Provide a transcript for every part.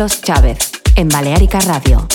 Carlos Chávez, en Balearica Radio.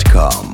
Music.com.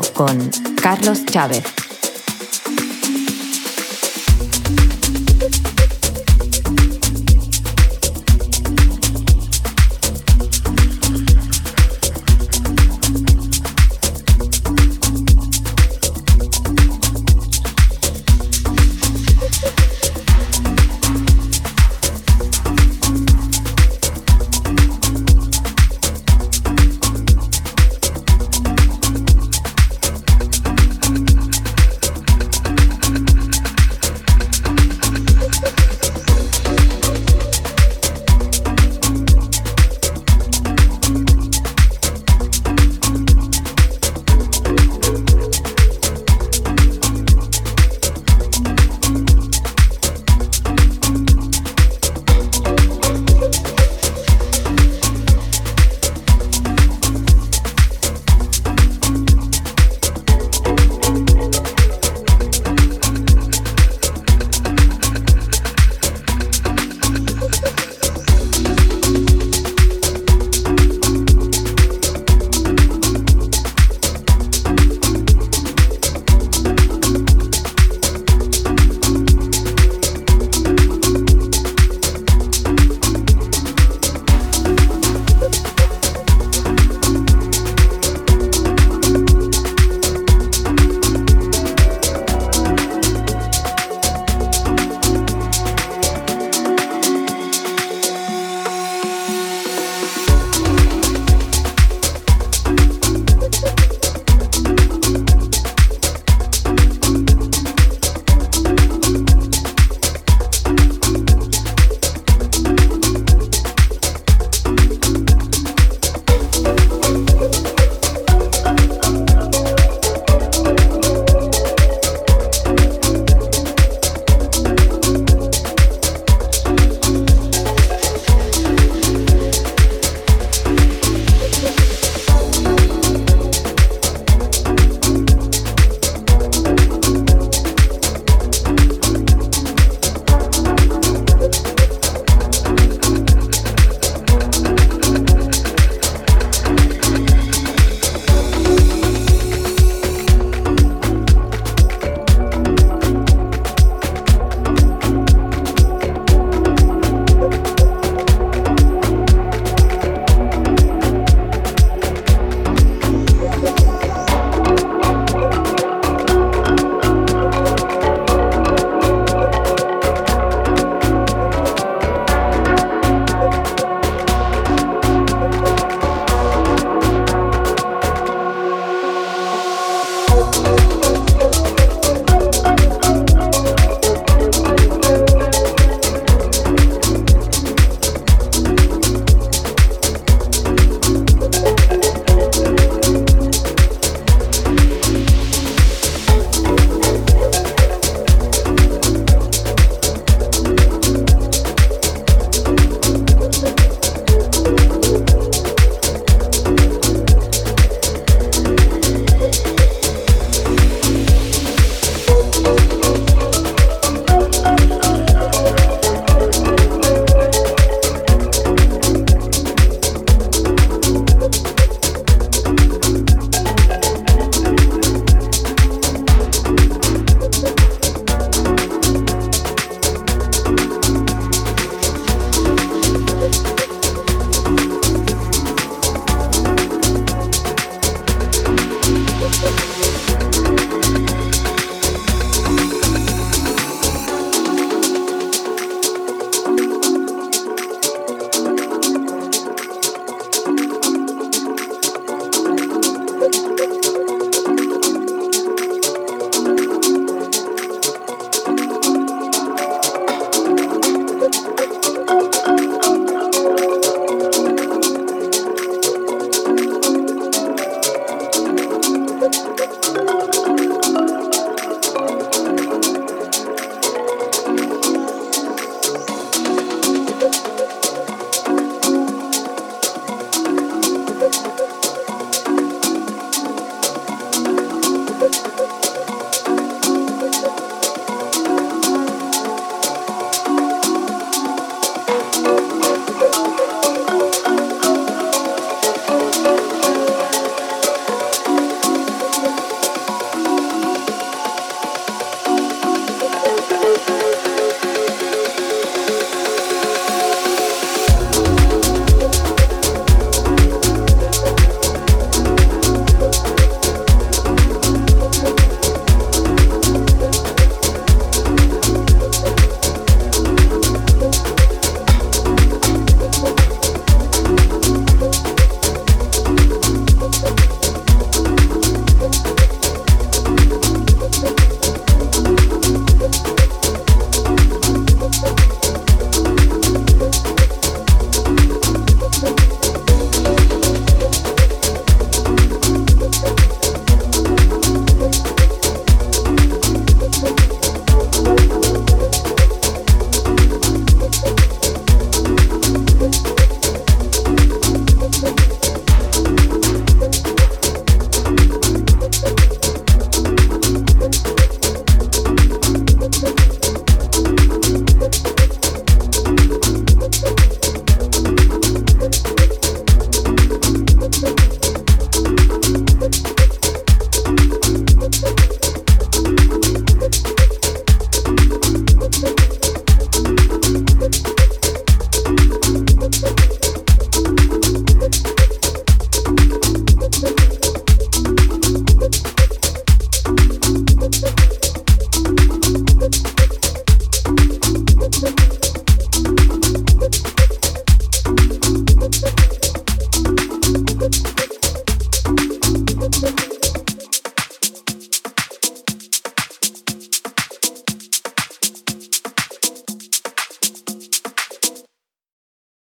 Con Carlos Chávez.